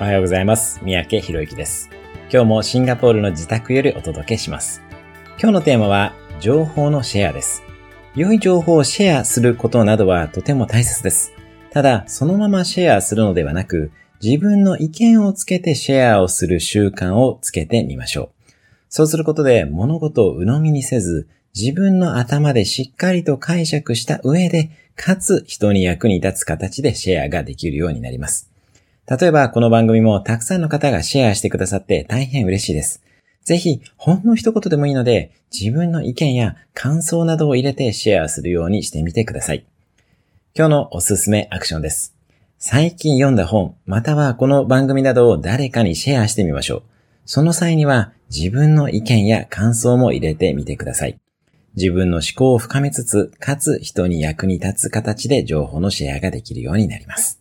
おはようございます。三宅博之です。今日もシンガポールの自宅よりお届けします。今日のテーマは、情報のシェアです。良い情報をシェアすることなどはとても大切です。ただ、そのままシェアするのではなく、自分の意見をつけてシェアをする習慣をつけてみましょう。そうすることで物事を鵜呑みにせず、自分の頭でしっかりと解釈した上で、かつ人に役に立つ形でシェアができるようになります。例えばこの番組もたくさんの方がシェアしてくださって大変嬉しいです。ぜひ、ほんの一言でもいいので、自分の意見や感想などを入れてシェアするようにしてみてください。今日のおすすめアクションです。最近読んだ本、またはこの番組などを誰かにシェアしてみましょう。その際には自分の意見や感想も入れてみてください。自分の思考を深めつつ、かつ人に役に立つ形で情報のシェアができるようになります。